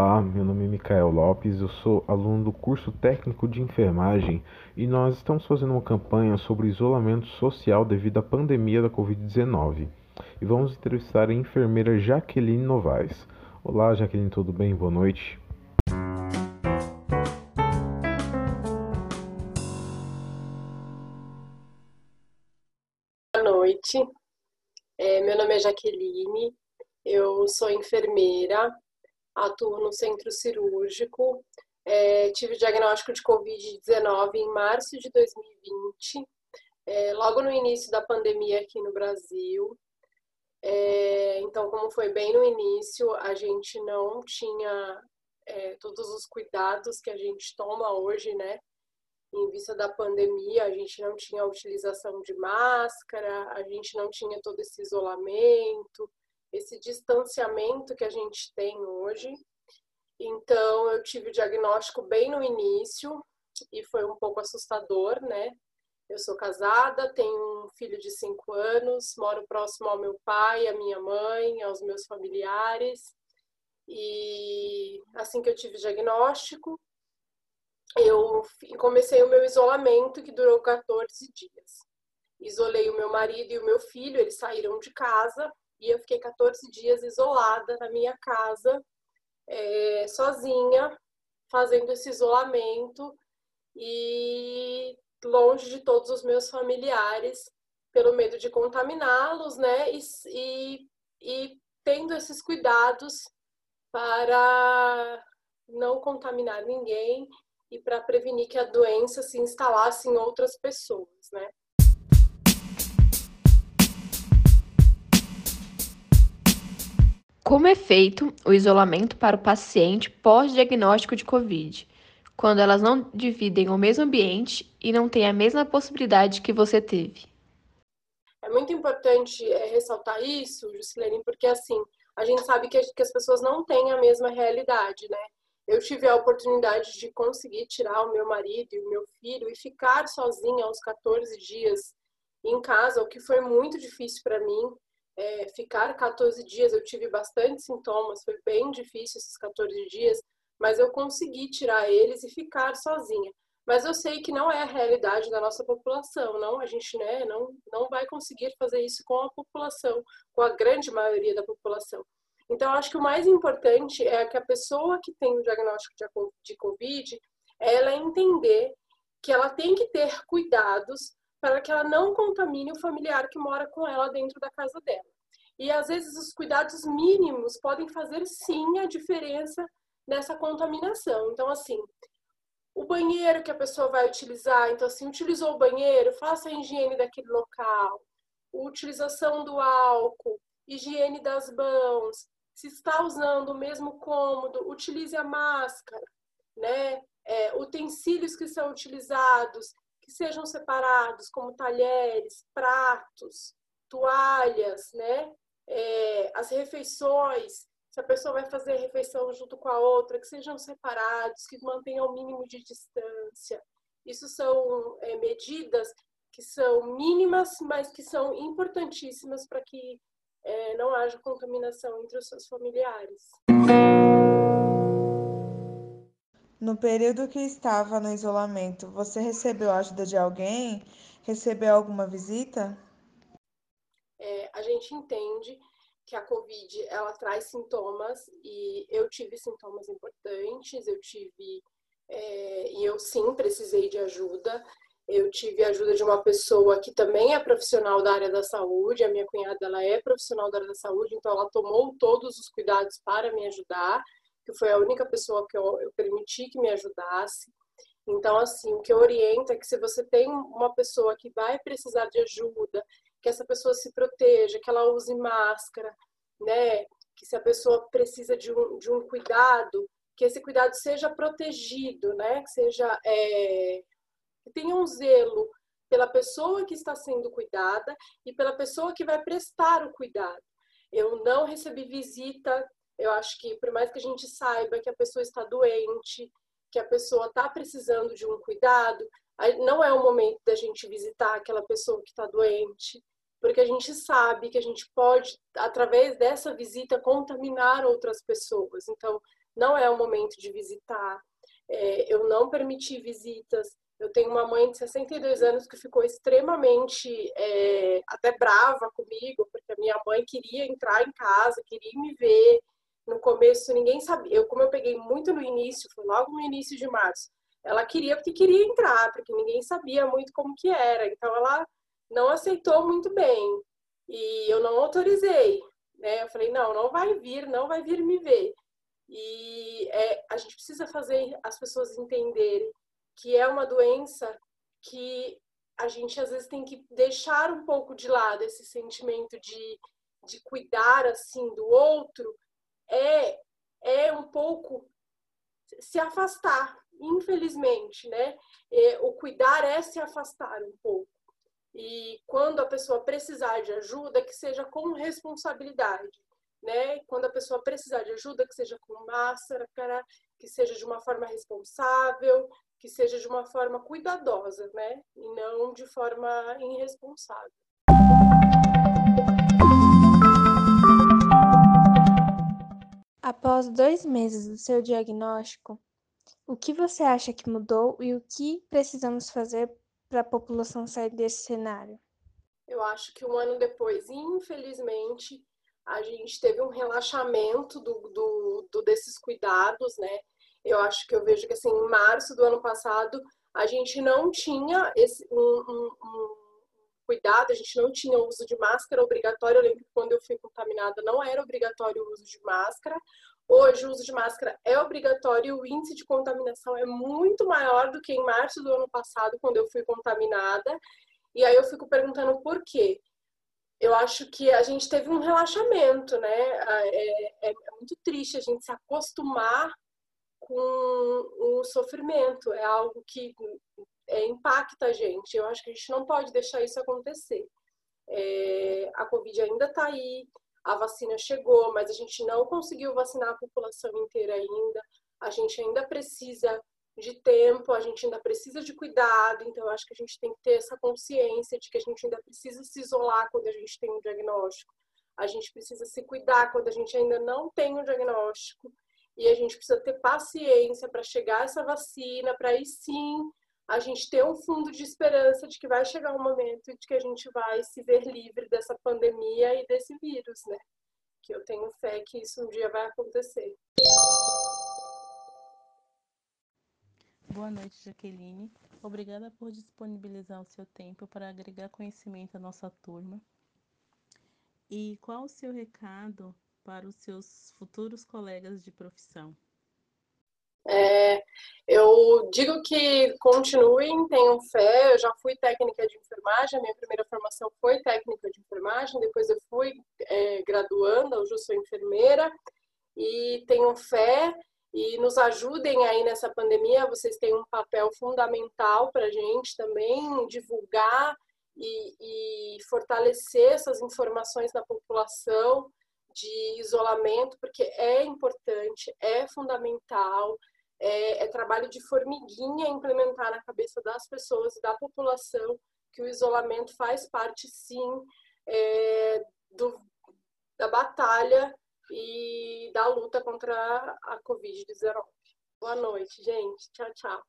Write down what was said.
Olá, meu nome é Micael Lopes, eu sou aluno do curso técnico de enfermagem e nós estamos fazendo uma campanha sobre isolamento social devido à pandemia da Covid-19. E vamos entrevistar a enfermeira Jaqueline Novaes. Olá, Jaqueline, tudo bem? Boa noite. Boa noite, é, meu nome é Jaqueline, eu sou enfermeira atuo no centro cirúrgico. É, tive diagnóstico de Covid-19 em março de 2020, é, logo no início da pandemia aqui no Brasil. É, então, como foi bem no início, a gente não tinha é, todos os cuidados que a gente toma hoje, né? Em vista da pandemia, a gente não tinha a utilização de máscara, a gente não tinha todo esse isolamento, esse distanciamento que a gente tem hoje. Então, eu tive o diagnóstico bem no início e foi um pouco assustador, né? Eu sou casada, tenho um filho de cinco anos, moro próximo ao meu pai, à minha mãe, aos meus familiares. E assim que eu tive o diagnóstico, eu comecei o meu isolamento, que durou 14 dias. Isolei o meu marido e o meu filho, eles saíram de casa e eu fiquei 14 dias isolada na minha casa, é, sozinha, fazendo esse isolamento e longe de todos os meus familiares, pelo medo de contaminá-los, né? E, e, e tendo esses cuidados para não contaminar ninguém e para prevenir que a doença se instalasse em outras pessoas, né? Como é feito o isolamento para o paciente pós-diagnóstico de Covid, quando elas não dividem o mesmo ambiente e não têm a mesma possibilidade que você teve? É muito importante é, ressaltar isso, Juscelene, porque assim, a gente sabe que, que as pessoas não têm a mesma realidade, né? Eu tive a oportunidade de conseguir tirar o meu marido e o meu filho e ficar sozinha aos 14 dias em casa, o que foi muito difícil para mim é, ficar 14 dias, eu tive bastante sintomas, foi bem difícil esses 14 dias, mas eu consegui tirar eles e ficar sozinha. Mas eu sei que não é a realidade da nossa população, não, a gente né, não, não vai conseguir fazer isso com a população, com a grande maioria da população. Então, acho que o mais importante é que a pessoa que tem o diagnóstico de Covid, ela entender que ela tem que ter cuidados para que ela não contamine o familiar que mora com ela dentro da casa dela. E às vezes os cuidados mínimos podem fazer sim a diferença nessa contaminação. Então, assim, o banheiro que a pessoa vai utilizar, então, assim, utilizou o banheiro, faça a higiene daquele local, utilização do álcool, higiene das mãos, se está usando o mesmo cômodo, utilize a máscara, né? É, utensílios que são utilizados, que sejam separados, como talheres, pratos, toalhas, né? É, as refeições, se a pessoa vai fazer a refeição junto com a outra, que sejam separados, que mantenham o mínimo de distância. Isso são é, medidas que são mínimas, mas que são importantíssimas para que é, não haja contaminação entre os seus familiares. No período que estava no isolamento, você recebeu a ajuda de alguém? Recebeu alguma visita? É, a gente entende que a Covid ela traz sintomas e eu tive sintomas importantes, eu tive é, e eu sim precisei de ajuda. Eu tive a ajuda de uma pessoa que também é profissional da área da saúde, a minha cunhada ela é profissional da área da saúde, então ela tomou todos os cuidados para me ajudar que foi a única pessoa que eu, eu permiti que me ajudasse. Então, assim, o que eu oriento é que se você tem uma pessoa que vai precisar de ajuda, que essa pessoa se proteja, que ela use máscara, né? Que se a pessoa precisa de um, de um cuidado, que esse cuidado seja protegido, né? Que seja é, que tenha um zelo pela pessoa que está sendo cuidada e pela pessoa que vai prestar o cuidado. Eu não recebi visita eu acho que, por mais que a gente saiba que a pessoa está doente, que a pessoa está precisando de um cuidado, não é o momento da gente visitar aquela pessoa que está doente, porque a gente sabe que a gente pode, através dessa visita, contaminar outras pessoas. Então, não é o momento de visitar. É, eu não permiti visitas. Eu tenho uma mãe de 62 anos que ficou extremamente é, até brava comigo, porque a minha mãe queria entrar em casa, queria me ver. No começo ninguém sabia. Eu, como eu peguei muito no início, foi logo no início de março, ela queria porque queria entrar, porque ninguém sabia muito como que era. Então ela não aceitou muito bem. E eu não autorizei. Né? Eu falei, não, não vai vir, não vai vir me ver. E é, a gente precisa fazer as pessoas entenderem que é uma doença que a gente às vezes tem que deixar um pouco de lado esse sentimento de, de cuidar assim do outro é é um pouco se afastar infelizmente né é, o cuidar é se afastar um pouco e quando a pessoa precisar de ajuda que seja com responsabilidade né? Quando a pessoa precisar de ajuda, que seja com máscara, que seja de uma forma responsável, que seja de uma forma cuidadosa, né? E não de forma irresponsável. Após dois meses do seu diagnóstico, o que você acha que mudou e o que precisamos fazer para a população sair desse cenário? Eu acho que um ano depois, infelizmente, a gente teve um relaxamento do, do, do, desses cuidados, né? Eu acho que eu vejo que assim, em março do ano passado a gente não tinha esse um, um, um cuidado, a gente não tinha uso de máscara obrigatório. Eu lembro que quando eu fui contaminada não era obrigatório o uso de máscara. Hoje o uso de máscara é obrigatório e o índice de contaminação é muito maior do que em março do ano passado, quando eu fui contaminada. E aí eu fico perguntando por quê eu acho que a gente teve um relaxamento, né? É, é, é, muito triste a gente se acostumar com o sofrimento, é algo que é, impacta a gente. Eu acho que a gente não pode deixar isso acontecer. É, a Covid ainda está aí, a vacina chegou, mas a gente não conseguiu vacinar a população inteira ainda. A gente ainda precisa de tempo, a gente ainda precisa de cuidado, então eu acho que a gente tem que ter essa consciência de que a gente ainda precisa se isolar quando a gente tem um diagnóstico, a gente precisa se cuidar quando a gente ainda não tem um diagnóstico, e a gente precisa ter paciência para chegar essa vacina, para aí sim a gente ter um fundo de esperança de que vai chegar um momento de que a gente vai se ver livre dessa pandemia e desse vírus, né? Que eu tenho fé que isso um dia vai acontecer. Boa noite, Jaqueline. Obrigada por disponibilizar o seu tempo para agregar conhecimento à nossa turma. E qual o seu recado para os seus futuros colegas de profissão? É, eu digo que continuem, tenham fé. Eu já fui técnica de enfermagem, a minha primeira formação foi técnica de enfermagem, depois eu fui é, graduanda, hoje eu sou enfermeira. E tenham fé, e nos ajudem aí nessa pandemia. Vocês têm um papel fundamental para a gente também divulgar e, e, fortalecer essas informações na população de isolamento, porque é importante, é fundamental, é, é trabalho de formiguinha implementar na cabeça das pessoas e da população que o isolamento faz parte, sim, é, do, da batalha e da luta contra a Covid-19. Boa noite, gente. Tchau, tchau.